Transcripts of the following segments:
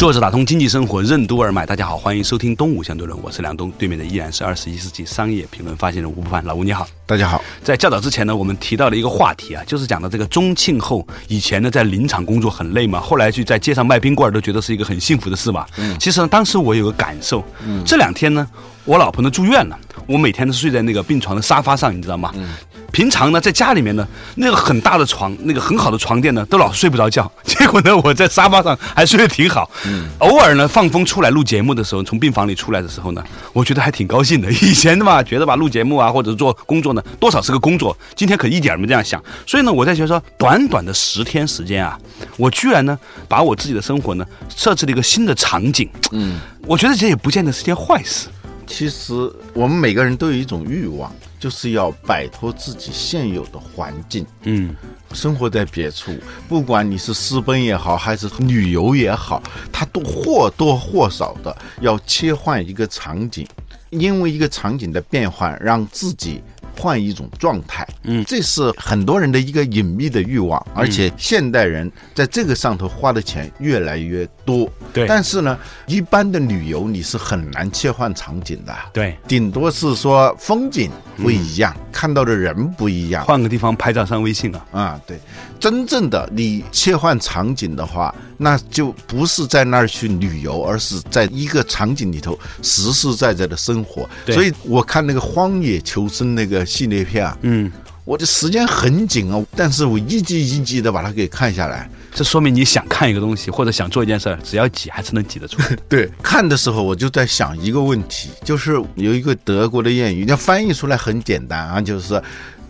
坐着打通经济生活任督二脉，大家好，欢迎收听东吴相对论，我是梁东，对面的依然是二十一世纪商业评论发现人吴不凡，老吴你好。大家好，在较早之前呢，我们提到了一个话题啊，就是讲的这个中庆后以前呢在林场工作很累嘛，后来去在街上卖冰棍儿都觉得是一个很幸福的事嘛。嗯，其实呢，当时我有个感受，嗯，这两天呢，我老婆呢住院了，我每天都睡在那个病床的沙发上，你知道吗？嗯。平常呢，在家里面呢，那个很大的床，那个很好的床垫呢，都老睡不着觉。结果呢，我在沙发上还睡得挺好。嗯。偶尔呢，放风出来录节目的时候，从病房里出来的时候呢，我觉得还挺高兴的。以前的嘛，觉得吧，录节目啊，或者做工作呢，多少是个工作。今天可一点没这样想。所以呢，我在觉得说，短短的十天时间啊，我居然呢，把我自己的生活呢，设置了一个新的场景。嗯。我觉得这也不见得是件坏事。其实我们每个人都有一种欲望。就是要摆脱自己现有的环境，嗯，生活在别处，不管你是私奔也好，还是旅游也好，它都或多或少的要切换一个场景，因为一个场景的变换，让自己。换一种状态，嗯，这是很多人的一个隐秘的欲望，而且现代人在这个上头花的钱越来越多，对。但是呢，一般的旅游你是很难切换场景的，对。顶多是说风景不一样，看到的人不一样，换个地方拍照上微信啊，啊，对。真正的你切换场景的话，那就不是在那儿去旅游，而是在一个场景里头实实在在的生活。所以我看那个《荒野求生》那个系列片啊，嗯，我的时间很紧啊，但是我一集一集的把它给看下来。这说明你想看一个东西或者想做一件事儿，只要挤还是能挤得出来。对，看的时候我就在想一个问题，就是有一个德国的谚语，要翻译出来很简单啊，就是。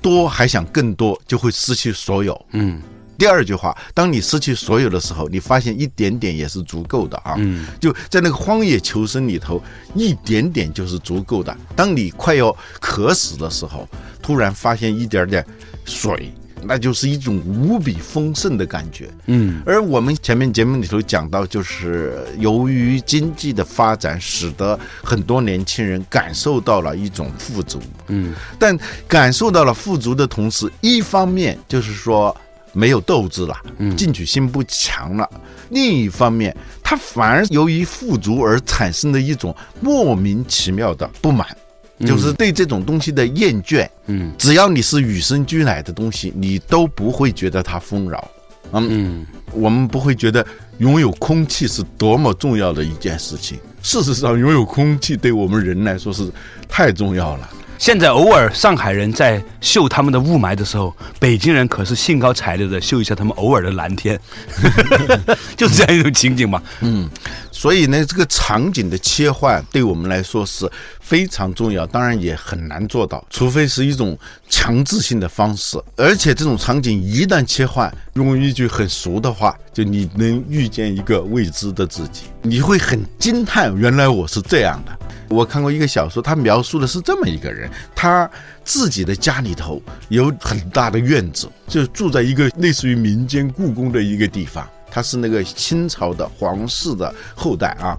多还想更多，就会失去所有。嗯，第二句话，当你失去所有的时候，你发现一点点也是足够的啊。嗯，就在那个荒野求生里头，一点点就是足够的。当你快要渴死的时候，突然发现一点点水。那就是一种无比丰盛的感觉，嗯，而我们前面节目里头讲到，就是由于经济的发展，使得很多年轻人感受到了一种富足，嗯，但感受到了富足的同时，一方面就是说没有斗志了，嗯，进取心不强了；另一方面，他反而由于富足而产生的一种莫名其妙的不满。就是对这种东西的厌倦，嗯，只要你是与生俱来的东西，你都不会觉得它丰饶，嗯，我们不会觉得拥有空气是多么重要的一件事情。事实上，拥有空气对我们人来说是太重要了。现在偶尔上海人在秀他们的雾霾的时候，北京人可是兴高采烈的秀一下他们偶尔的蓝天，就是这样一种情景嘛。嗯，所以呢，这个场景的切换对我们来说是非常重要，当然也很难做到，除非是一种强制性的方式。而且这种场景一旦切换，用一句很俗的话，就你能遇见一个未知的自己，你会很惊叹，原来我是这样的。我看过一个小说，他描述的是这么一个人，他自己的家里头有很大的院子，就住在一个类似于民间故宫的一个地方。他是那个清朝的皇室的后代啊，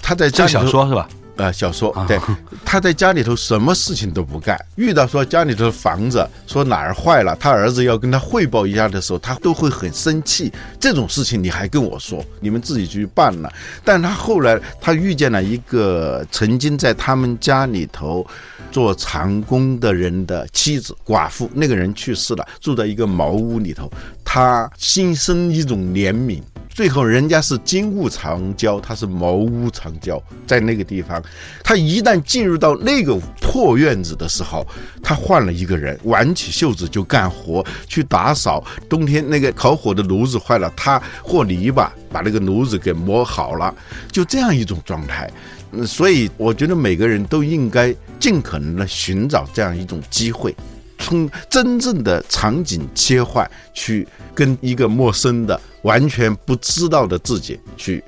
他在这小说是吧？呃，小说对，他在家里头什么事情都不干。遇到说家里头的房子说哪儿坏了，他儿子要跟他汇报一下的时候，他都会很生气。这种事情你还跟我说，你们自己去办了。但他后来他遇见了一个曾经在他们家里头做长工的人的妻子寡妇，那个人去世了，住在一个茅屋里头，他心生一种怜悯。最后，人家是金屋藏娇，他是茅屋藏娇，在那个地方，他一旦进入到那个破院子的时候，他换了一个人，挽起袖子就干活，去打扫。冬天那个烤火的炉子坏了，他和泥巴把那个炉子给磨好了，就这样一种状态。嗯所以，我觉得每个人都应该尽可能的寻找这样一种机会。从真正的场景切换，去跟一个陌生的、完全不知道的自己去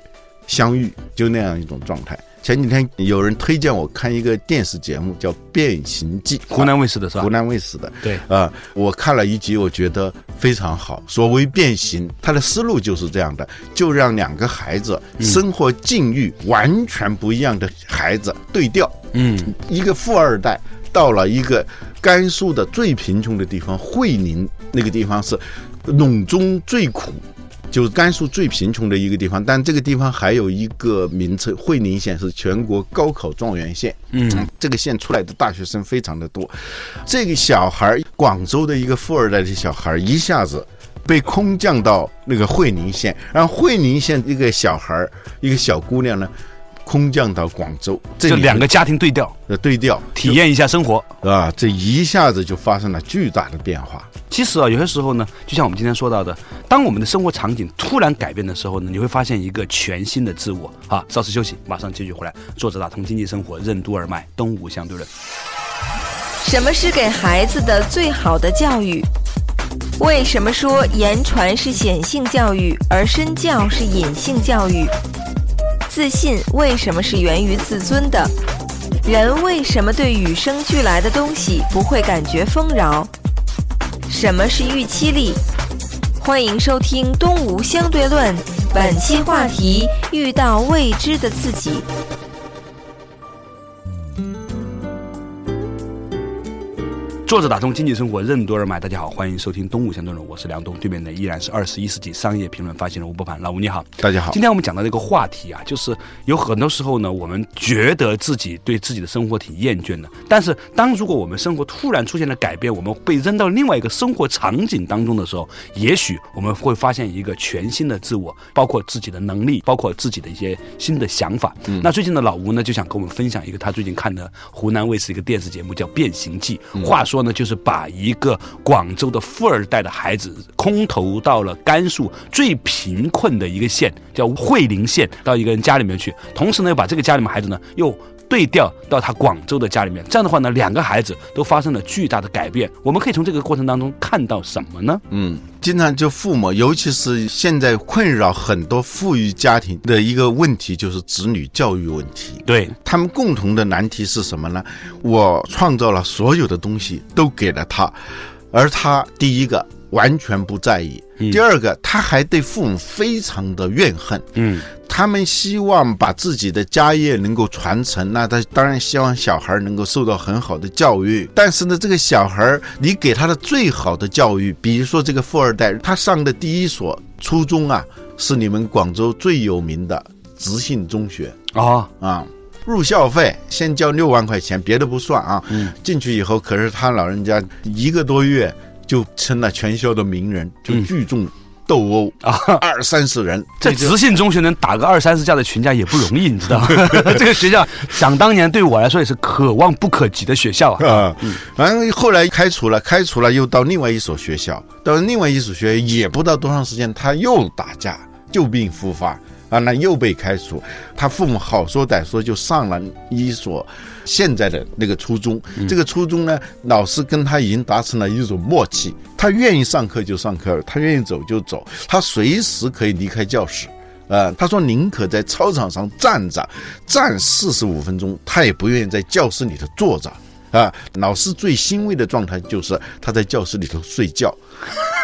相遇，就那样一种状态。前几天有人推荐我看一个电视节目，叫《变形记》，湖南卫视的是吧湖？南卫视的。对啊、我看了一集，我觉得非常好。所谓变形，它的思路就是这样的，就让两个孩子生活境遇完全不一样的孩子对调。嗯，一个富二代到了一个甘肃的最贫穷的地方会宁，那个地方是陇中最苦。就是甘肃最贫穷的一个地方，但这个地方还有一个名称，会宁县是全国高考状元县。嗯，这个县出来的大学生非常的多。这个小孩儿，广州的一个富二代的小孩儿，一下子被空降到那个会宁县，然后会宁县一个小孩儿，一个小姑娘呢，空降到广州，这就两个家庭对调，的对调体验一下生活。啊，这一下子就发生了巨大的变化。其实啊，有些时候呢，就像我们今天说到的，当我们的生活场景突然改变的时候呢，你会发现一个全新的自我。啊，稍事休息，马上继续回来。作者打通经济生活，任督二脉，东吴相对论。什么是给孩子的最好的教育？为什么说言传是显性教育，而身教是隐性教育？自信为什么是源于自尊的？人为什么对与生俱来的东西不会感觉丰饶？什么是预期力？欢迎收听《东吴相对论》，本期话题：遇到未知的自己。作者打通经济生活，任督二脉。大家好，欢迎收听《东吴相对论》，我是梁东，对面的依然是二十一世纪商业评论发行人吴伯凡。老吴你好，大家好今天我们讲到这个话题啊，就是有很多时候呢，我们觉得自己对自己的生活挺厌倦的，但是当如果我们生活突然出现了改变，我们被扔到另外一个生活场景当中的时候，也许我们会发现一个全新的自我，包括自己的能力，包括自己的一些新的想法。那最近的老吴呢，就想跟我们分享一个他最近看的湖南卫视一个电视节目，叫《变形记》。话说呢，就是把一个广州的富二代的孩子空投到了甘肃最贫困的一个县，叫会宁县，到一个人家里面去，同时呢，又把这个家里面孩子呢又。对调到他广州的家里面，这样的话呢，两个孩子都发生了巨大的改变。我们可以从这个过程当中看到什么呢？嗯，经常就父母，尤其是现在困扰很多富裕家庭的一个问题，就是子女教育问题。对，他们共同的难题是什么呢？我创造了所有的东西都给了他，而他第一个完全不在意，第二个他还对父母非常的怨恨。嗯，他们希望把自己的家业能够传承，那他当然希望小孩能够受到很好的教育。但是呢，这个小孩你给他的最好的教育，比如说这个富二代，他上的第一所初中啊，是你们广州最有名的直信中学啊，啊。入校费先交六万块钱，别的不算啊。嗯，进去以后，可是他老人家一个多月就成了全校的名人，就聚众斗殴啊，二三十人。在就直信中学能打个二三十架的群架也不容易，你知道吗？这个学校想当年对我来说也是可望不可及的学校啊。啊，反正后来开除了，开除了又到另外一所学校，到另外一所学校也不到多长时间，他又打架，旧病复发啊，那又被开除。他父母好说歹说就上了一所现在的那个初中，这个初中呢，老师跟他已经达成了一种默契，他愿意上课就上课，他愿意走就走，他随时可以离开教室。呃，他说宁可在操场上站着，站四十五分钟，他也不愿意在教室里头坐着。啊，老师最欣慰的状态就是他在教室里头睡觉。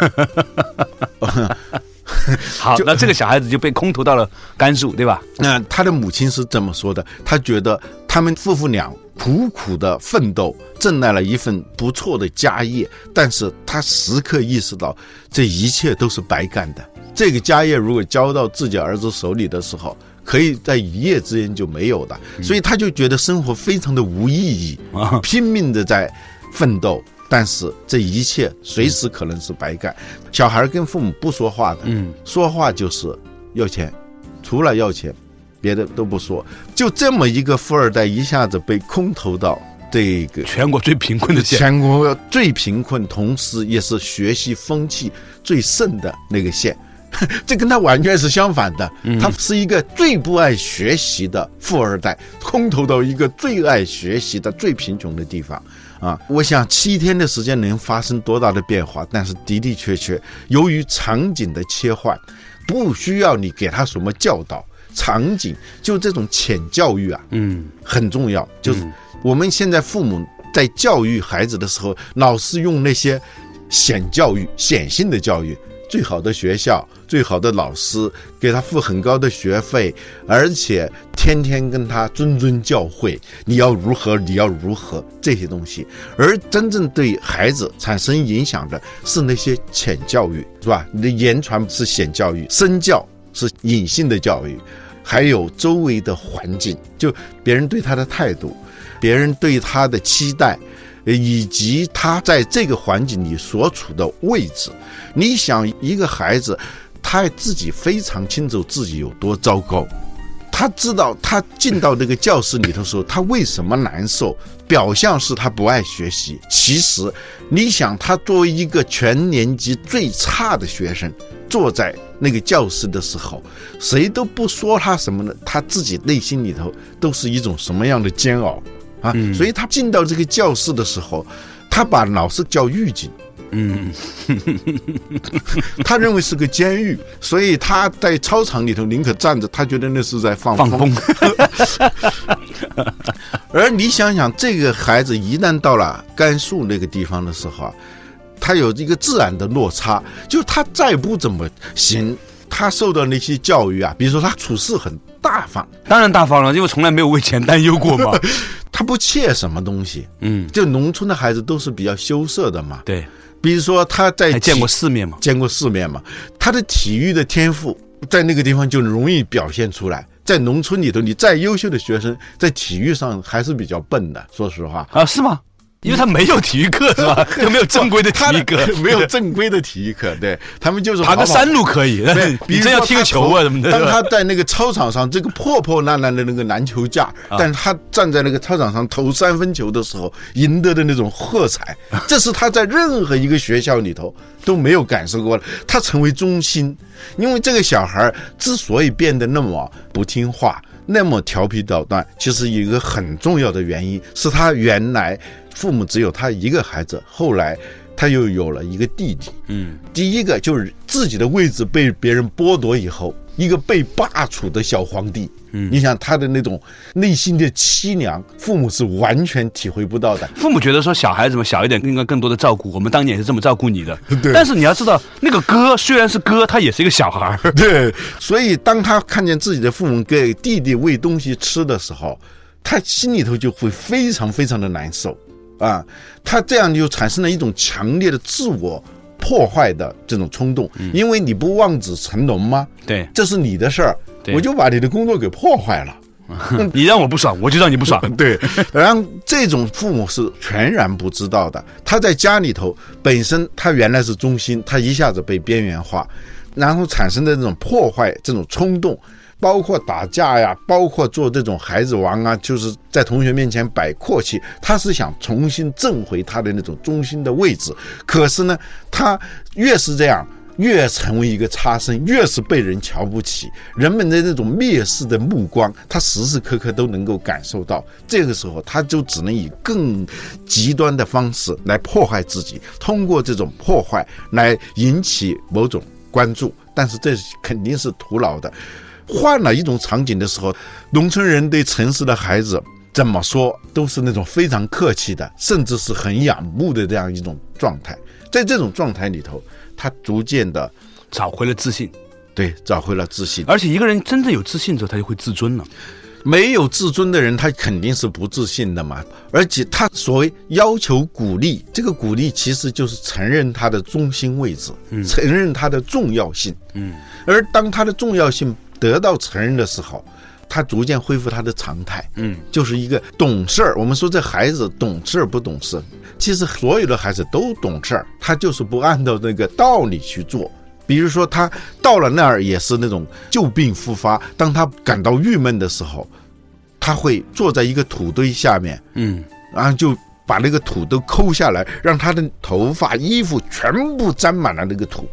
好，那这个小孩子就被空投到了甘肃，对吧？那、他的母亲是这么说的，他觉得他们夫妇俩苦苦的奋斗，挣来了一份不错的家业，但是他时刻意识到这一切都是白干的。这个家业如果交到自己儿子手里的时候，可以在一夜之间就没有的，所以他就觉得生活非常的无意义，啊，拼命的在奋斗，但是这一切随时可能是白干。小孩跟父母不说话的，嗯，说话就是要钱，除了要钱，别的都不说。就这么一个富二代，一下子被空投到这个全国最贫困的县。全国最贫困，同时也是学习风气最盛的那个县。这跟他完全是相反的。嗯他是一个最不爱学习的富二代，空投到一个最爱学习的最贫穷的地方。啊，我想七天的时间能发生多大的变化？但是的的确确，由于场景的切换，不需要你给他什么教导，场景就这种浅教育啊，嗯，很重要。就是我们现在父母在教育孩子的时候，老是用那些显教育、显性的教育，最好的学校、最好的老师，给他付很高的学费，而且天天跟他谆谆教诲，你要如何，你要如何这些东西。而真正对孩子产生影响的是那些浅教育，是吧？你的言传是显教育，身教是隐性的教育。还有周围的环境，就别人对他的态度，别人对他的期待，以及他在这个环境里所处的位置。你想，一个孩子，他自己非常清楚自己有多糟糕，他知道他进到那个教室里头时候，他为什么难受？表象是他不爱学习，其实你想，他作为一个全年级最差的学生，坐在那个教室的时候，谁都不说他什么呢？他自己内心里头都是一种什么样的煎熬啊！所以他进到这个教室的时候，他把老师叫狱警。嗯，他认为是个监狱，所以他在操场里头宁可站着，他觉得那是在放放风。而你想想，这个孩子一旦到了甘肃那个地方的时候啊，他有一个自然的落差，就他再不怎么行，他受到那些教育啊，比如说他处事很大方，当然大方了，因为从来没有为钱担忧过嘛。他不怯什么东西。嗯，就农村的孩子都是比较羞涩的嘛，对，比如说他在见过世面嘛。见过世面嘛，他的体育的天赋在那个地方就容易表现出来。在农村里头，你再优秀的学生，在体育上还是比较笨的。说实话，啊，是吗？因为他没有体育课是吧？又没有正规的体育课，没有正规的体育课，对他们就是爬个山路可以，但对是，你真要踢个球啊什么的，当他在那个操场上，这个破破烂烂的那个篮球架，啊但是他站在那个操场上投三分球的时候，赢得的那种喝彩，这是他在任何一个学校里头都没有感受过的。他成为中心，因为这个小孩之所以变得那么不听话。那么调皮捣蛋，其实有一个很重要的原因是他原来父母只有他一个孩子，后来他又有了一个弟弟，嗯，第一个就是自己的位置被别人剥夺以后，一个被罢黜的小皇帝。嗯，你想他的那种内心的凄凉，父母是完全体会不到的。父母觉得说小孩子嘛小一点应该更多的照顾，我们当年也是这么照顾你的。对但是你要知道，那个哥虽然是哥，他也是一个小孩儿。对，所以当他看见自己的父母给弟弟喂东西吃的时候，他心里头就会非常非常的难受啊。他这样就产生了一种强烈的自我破坏的这种冲动，因为你不望子成龙吗？对这是你的事儿，我就把你的工作给破坏了。你让我不爽，我就让你不爽。对，然后这种父母是全然不知道的。他在家里头本身他原来是中心，他一下子被边缘化，然后产生的这种破坏、这种冲动，包括打架呀，包括做这种孩子王啊，就是在同学面前摆阔气，他是想重新挣回他的那种中心的位置。可是呢，他越是这样。越成为一个差生，越是被人瞧不起，人们的那种蔑视的目光，他时时刻刻都能够感受到。这个时候，他就只能以更极端的方式来破坏自己，通过这种破坏来引起某种关注。但是这肯定是徒劳的。换了一种场景的时候，农村人对城市的孩子怎么说，都是那种非常客气的，甚至是很仰慕的这样一种状态。在这种状态里头，他逐渐的找回了自信，对找回了自信。而且一个人真正有自信之后，他就会自尊了。没有自尊的人，他肯定是不自信的嘛。而且他所谓要求鼓励，这个鼓励其实就是承认他的中心位置，嗯承认他的重要性。嗯，而当他的重要性得到承认的时候，他逐渐恢复他的常态。嗯，就是一个懂事儿。我们说这孩子懂事儿不懂事，其实所有的孩子都懂事儿，他就是不按照那个道理去做。比如说，他到了那儿也是那种旧病复发。当他感到郁闷的时候，他会坐在一个土堆下面，嗯，然后就把那个土都抠下来，让他的头发、衣服全部沾满了那个土。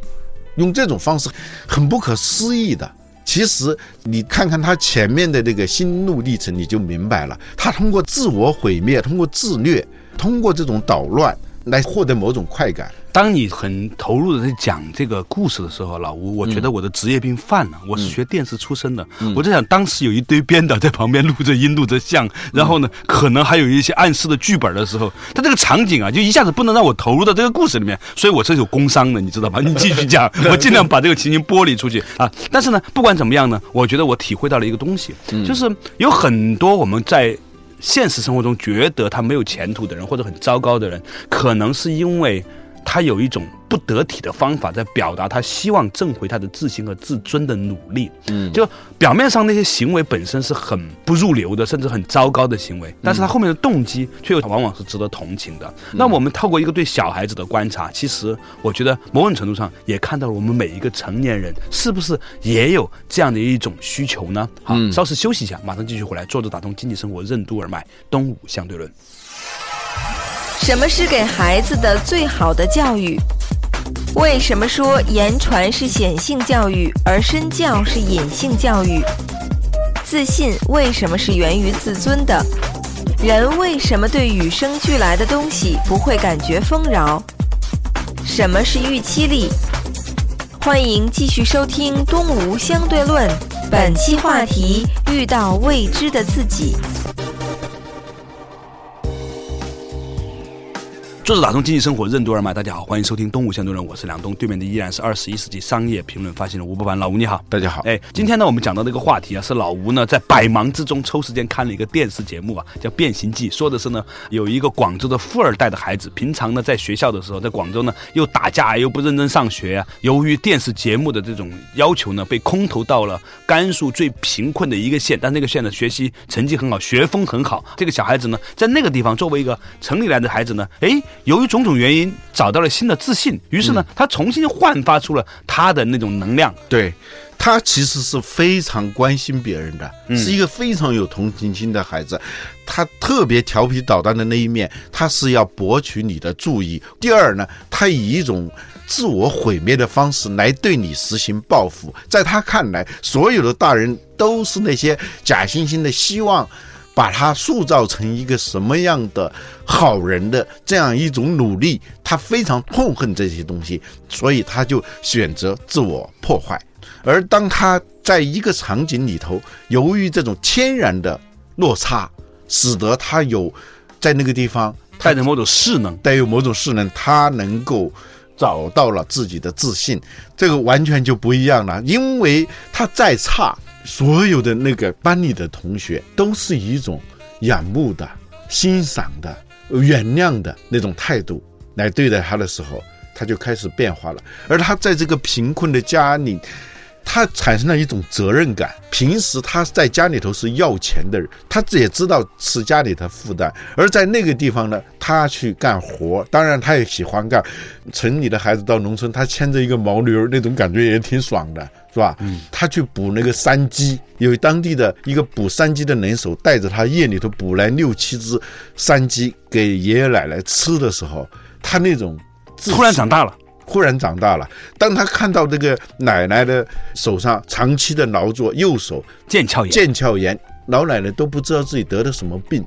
用这种方式很不可思议的。其实你看看他前面的那个心路历程，你就明白了。他通过自我毁灭，通过自虐，通过这种捣乱来获得某种快感。当你很投入的在讲这个故事的时候，老吴，我觉得我的职业病犯了。我是学电视出身的，我在想，当时有一堆编导在旁边录着音、录着像，然后呢，可能还有一些暗示的剧本的时候，他这个场景啊，就一下子不能让我投入到这个故事里面，所以我是有工伤的，你知道吧？你继续讲，我尽量把这个情形剥离出去啊。但是呢，不管怎么样呢，我觉得我体会到了一个东西，就是有很多我们在现实生活中觉得他没有前途的人，或者很糟糕的人，可能是因为。他有一种不得体的方法，在表达他希望挣回他的自信和自尊的努力。嗯，就表面上那些行为本身是很不入流的，甚至很糟糕的行为，但是他后面的动机却又往往是值得同情的。那我们透过一个对小孩子的观察，其实我觉得某种程度上也看到了我们每一个成年人是不是也有这样的一种需求呢？好，稍事休息一下，马上继续回来。坐着打通经济生活任督二脉，东吴相对论。什么是给孩子的最好的教育？为什么说言传是显性教育，而身教是隐性教育？自信为什么是源于自尊的？人为什么对与生俱来的东西不会感觉丰饶？什么是预期力？欢迎继续收听《东吴相对论》，本期话题：遇到未知的自己。坐着打通经济生活任督二脉，大家好，欢迎收听《东吴相对论》，我是梁东，对面的依然是二十一世纪商业评论发行人吴伯凡，老吴你好，大家好。哎，今天呢，我们讲到这个话题啊，是老吴呢在百忙之中抽时间看了一个电视节目啊，叫《变形记》，说的是呢有一个广州的富二代的孩子，平常呢在学校的时候，在广州呢又打架又不认真上学啊，由于电视节目的这种要求呢，被空投到了甘肃最贫困的一个县，但那个县呢学习成绩很好，学风很好，这个小孩子呢在那个地方作为一个城里来的孩子呢，哎。由于种种原因，找到了新的自信，于是呢，他重新焕发出了他的那种能量。对，他其实是非常关心别人的，是一个非常有同情心的孩子。他特别调皮捣蛋的那一面，他是要博取你的注意。第二呢，他以一种自我毁灭的方式来对你实行报复。在他看来，所有的大人都是那些假惺惺的希望。把他塑造成一个什么样的好人的这样一种努力，他非常痛恨这些东西，所以他就选择自我破坏。而当他在一个场景里头，由于这种天然的落差，使得他有在那个地方带着某种势能，带有某种势能，他能够找到了自己的自信，这个完全就不一样了，因为他再差。所有的那个班里的同学都是一种仰慕的、欣赏的、原谅的那种态度来对待他的时候，他就开始变化了。而他在这个贫困的家里。他产生了一种责任感。平时他在家里头是要钱的人，他也知道是家里的负担。而在那个地方呢，他去干活，当然他也喜欢干。城里的孩子到农村，他牵着一个毛驴，那种感觉也挺爽的，是吧？嗯。他去捕那个山鸡，有当地的一个捕山鸡的能手带着他夜里头捕来六七只山鸡给爷爷奶奶吃的时候，他那种突然长大了。忽然长大了，当他看到这个奶奶的手上长期的劳作，右手腱鞘炎，腱鞘炎，老奶奶都不知道自己得了什么病。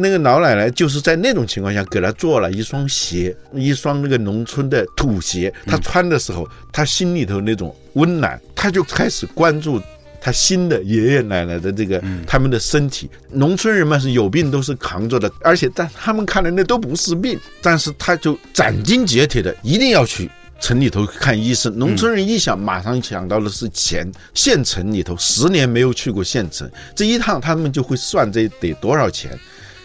那个老奶奶就是在那种情况下给他做了一双鞋，一双那个农村的土鞋。他穿的时候，他心里头那种温暖，他就开始关注。他新的爷爷奶奶的这个他们的身体，农村人嘛是有病都是扛着的，而且在他们看来那都不是病，但是他就斩钉截铁的一定要去城里头看医生。农村人一想，马上想到的是钱。县城里头十年没有去过县城，这一趟他们就会算这得多少钱，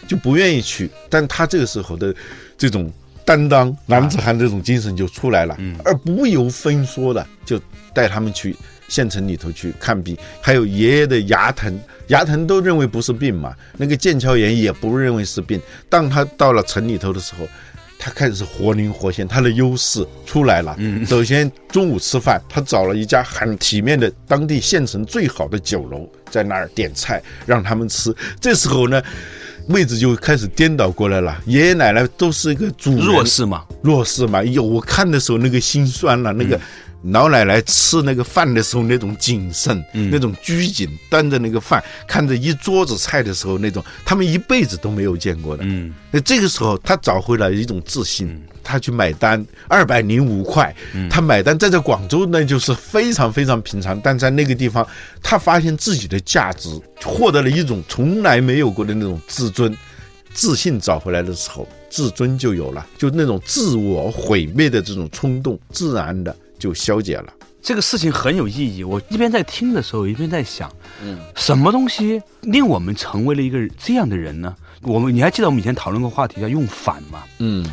就不愿意去。但他这个时候的这种担当、男子汉这种精神就出来了，而不由分说的就带他们去。县城里头去看病，还有爷爷的牙疼，牙疼都认为不是病嘛。那个腱鞘炎也不认为是病。当他到了城里头的时候，他开始活灵活现，他的优势出来了。嗯，首先中午吃饭，他找了一家很体面的当地县城最好的酒楼，在那儿点菜让他们吃。这时候呢，位置就开始颠倒过来了。爷爷奶奶都是一个主弱势嘛，弱势嘛。有我看的时候那个心酸了，那个。老奶奶吃那个饭的时候那种谨慎，那种拘谨，端着那个饭，看着一桌子菜的时候那种，他们一辈子都没有见过的。嗯，那这个时候他找回了一种自信，他去买单，二百零五块，他买单，在这广州那就是非常非常平常，但在那个地方，他发现自己的价值，获得了一种从来没有过的那种自尊。自信找回来的时候，自尊就有了，就那种自我毁灭的这种冲动，自然的就消解了。这个事情很有意义。我一边在听的时候，一边在想，嗯，什么东西令我们成为了一个这样的人呢？我们你还记得我们以前讨论过话题叫用反吗？嗯，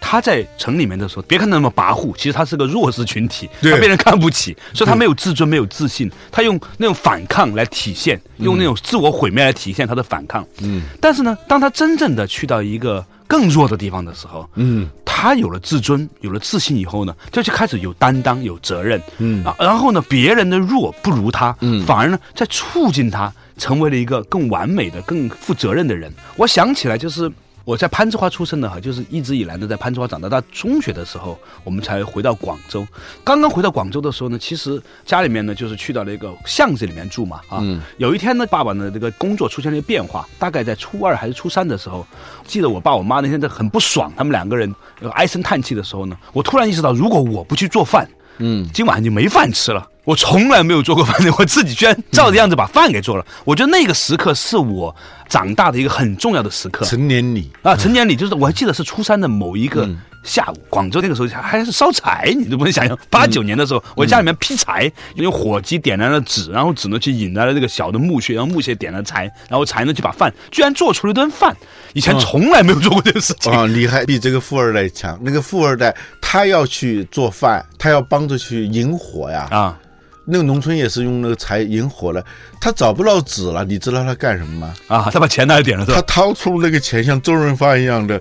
他在城里面的时候，别看他那么跋扈，其实他是个弱势群体，对他被人看不起，所以他没有自尊，没有自信，他用那种反抗来体现，用那种自我毁灭来体现他的反抗。嗯，但是呢，当他真正的去到一个更弱的地方的时候，嗯，他有了自尊，有了自信以后呢，他就开始有担当、有责任，嗯。啊，然后呢，别人的弱不如他，嗯。反而呢，在促进他成为了一个更完美的、更负责任的人。我想起来，就是我在攀枝花出生的哈，就是一直以来呢，在攀枝花长大。到中学的时候，我们才回到广州。刚刚回到广州的时候呢，其实家里面呢，就是去到了一个巷子里面住嘛，啊，嗯有一天呢，爸爸呢这个工作出现了一个变化，大概在初二还是初三的时候，记得我爸我妈那天在很不爽，他们两个人呃唉声叹气的时候呢，我突然意识到，如果我不去做饭，嗯，今晚就没饭吃了。我从来没有做过饭的，我自己居然照着样子把饭给做了。我觉得那个时刻是我长大的一个很重要的时刻。成年礼啊，成年礼就是我还记得是初三的某一个嗯下午，广州那个时候还还是烧柴，你都不能想象。八九年的时候，我家里面劈柴，用火机点燃了纸，然后纸呢去引来了这个小的木屑，然后木屑点了柴，然后柴呢去把饭，居然做出了一顿饭。以前从来没有做过这个事情。啊，你还比这个富二代强。那个富二代他要去做饭，他要帮着去引火呀。啊，那个农村也是用那个柴引火了，他找不到纸了，你知道他干什么吗？啊，他把钱拿来点了是他？掏出那个钱，像周润发一样的，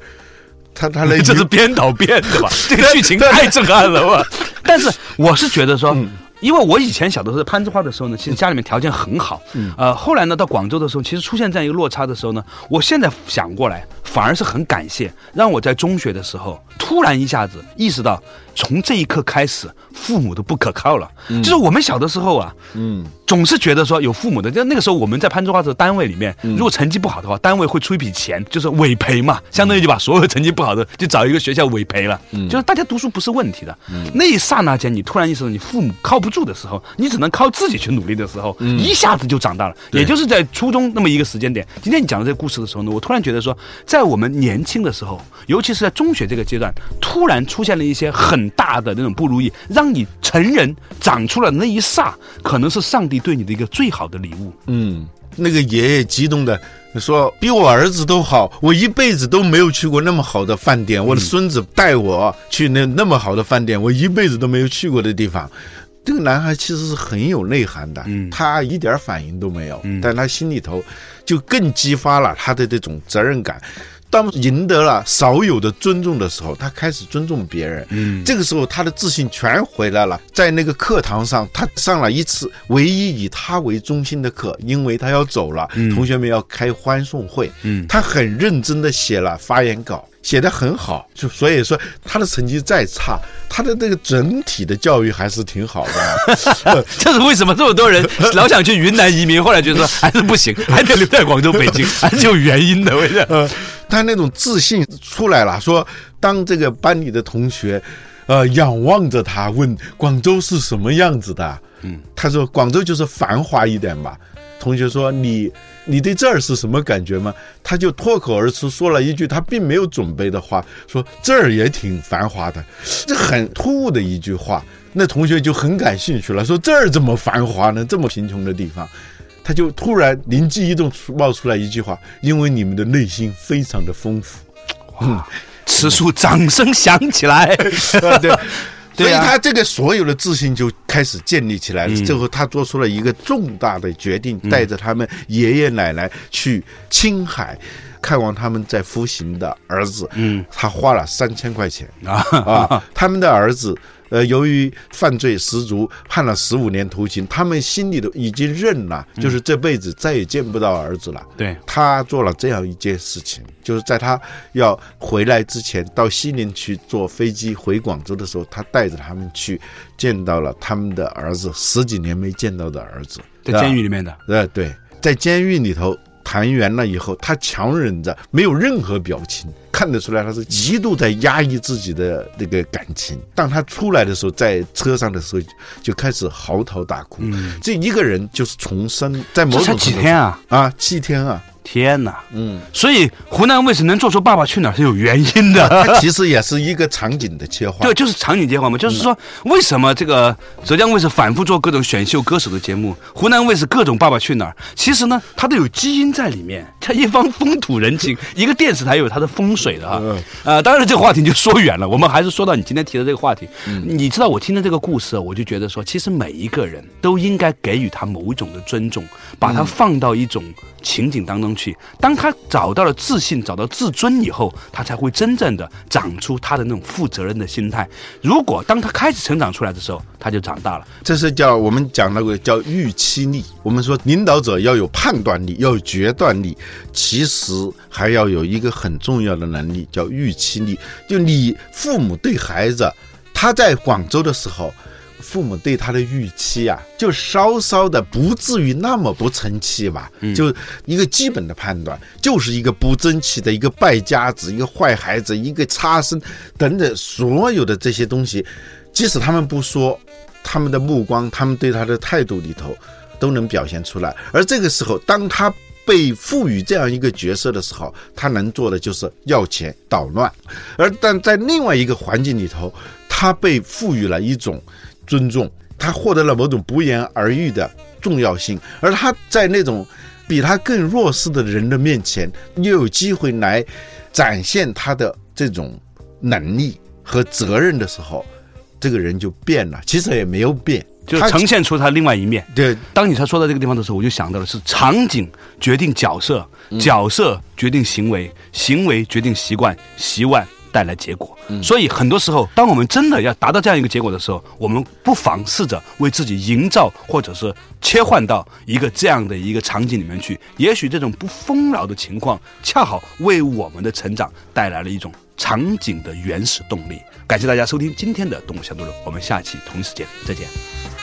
他他来 这是编导编的吧？这个剧情太震撼了吧！但是我是觉得说。因为我以前小的时候攀枝花的时候呢，其实家里面条件很好，呃，后来呢到广州的时候，其实出现这样一个落差的时候呢，我现在想过来，反而是很感谢，让我在中学的时候突然一下子意识到，从这一刻开始，父母都不可靠了。就是我们小的时候啊，嗯。总是觉得说有父母的，就那个时候我们在攀枝花的单位里面，嗯。如果成绩不好的话，单位会出一笔钱，就是委培嘛，相当于就把所有成绩不好的就找一个学校委培了，嗯。就是大家读书不是问题的。那一刹那间，你突然意识到你父母靠不住的时候，你只能靠自己去努力的时候，一下子就长大了。也就是在初中那么一个时间点，今天你讲的这个故事的时候呢，我突然觉得说，在我们年轻的时候，尤其是在中学这个阶段，突然出现了一些很大的那种不如意，让你成人长出了那一刹，可能是上帝对你的一个最好的礼物。嗯，那个爷爷激动的说：“比我儿子都好，我一辈子都没有去过那么好的饭店，我的孙子带我去那那么好的饭店，我一辈子都没有去过的地方。”这个男孩其实是很有内涵的，嗯他一点反应都没有，嗯但他心里头就更激发了他的这种责任感。当赢得了少有的尊重的时候，他开始尊重别人。嗯这个时候他的自信全回来了。在那个课堂上，他上了一次唯一以他为中心的课，因为他要走了，嗯同学们要开欢送会，嗯他很认真的写了发言稿。写得很好，就所以说他的成绩再差，他的这个整体的教育还是挺好的。这是为什么这么多人 老想去云南移民，后来觉得说还是不行，还得留在广州、北京，还是有原因的。为什么？他那种自信出来了，说当这个班里的同学，呃，仰望着他问广州是什么样子的，嗯，他说广州就是繁华一点吧。同学说你你对这儿是什么感觉吗？他就脱口而出说了一句他并没有准备的话，说这儿也挺繁华的，这很突兀的一句话。那同学就很感兴趣了，说这儿怎么繁华呢？这么贫穷的地方。他就突然灵机一动，冒出来一句话：“因为你们的内心非常的丰富。此处掌声响起来。啊”对，所以他这个所有的自信就开始建立起来了。嗯最后，他做出了一个重大的决定，带着他们爷爷奶奶去青海看望他们在服刑的儿子。嗯他花了三千块钱啊 啊，他们的儿子呃，由于犯罪十足，判了十五年徒刑，他们心里都已经认了，就是这辈子再也见不到儿子了。对，他做了这样一件事情，就是在他要回来之前，到西宁去坐飞机回广州的时候，他带着他们去见到了他们的儿子，十几年没见到的儿子，在监狱里面的。呃，对，在监狱里头谈圆了以后，他强忍着，没有任何表情，看得出来他是极度在压抑自己的那个感情。当他出来的时候，在车上的时候就开始嚎啕大哭。这一个人就是重生，在某种程度几天啊！啊，七天啊，天哪！嗯，所以湖南卫视能做出《爸爸去哪儿》是有原因的。它其实也是一个场景的切换。对，就是场景切换嘛，就是说，为什么这个浙江卫视反复做各种选秀歌手的节目，湖南卫视各种《爸爸去哪儿》，其实呢，它都有基因在里面，它一方风土人情，一个电视台有它的风水的哈。呃，当然这个话题就说远了，我们还是说到你今天提的这个话题。你知道我听的这个故事，我就觉得说，其实每一个人都应该给予他某一种的尊重，把它放到一种情景当中去。当他找到了自信，找到自尊以后，他才会真正的长出他的那种负责任的心态。如果当他开始成长出来的时候，他就长大了。这是叫我们讲那个叫预期力。我们说领导者要有判断力，要有决断力，其实还要有一个很重要的能力，叫预期力。就你父母对孩子，他在广州的时候。父母对他的预期啊，就稍稍的不至于那么不成器吧，就一个基本的判断，就是一个不争气的一个败家子，一个坏孩子，一个差生等等，所有的这些东西，即使他们不说，他们的目光，他们对他的态度里头都能表现出来。而这个时候，当他被赋予这样一个角色的时候，他能做的就是要钱捣乱；而但在另外一个环境里头，他被赋予了一种。尊重他获得了某种不言而喻的重要性，而他在那种比他更弱势的人的面前，又有机会来展现他的这种能力和责任的时候，这个人就变了。其实也没有变，就呈现出他另外一面。对，当你他说到这个地方的时候，我就想到的是场景决定角色，角色决定行为，行为决定习惯，习惯。带来结果，所以很多时候，当我们真的要达到这样一个结果的时候，我们不妨试着为自己营造，或者是切换到一个这样的一个场景里面去。也许这种不丰饶的情况，恰好为我们的成长带来了一种场景的原始动力。感谢大家收听今天的《动物相对论》，我们下期同一时间再见。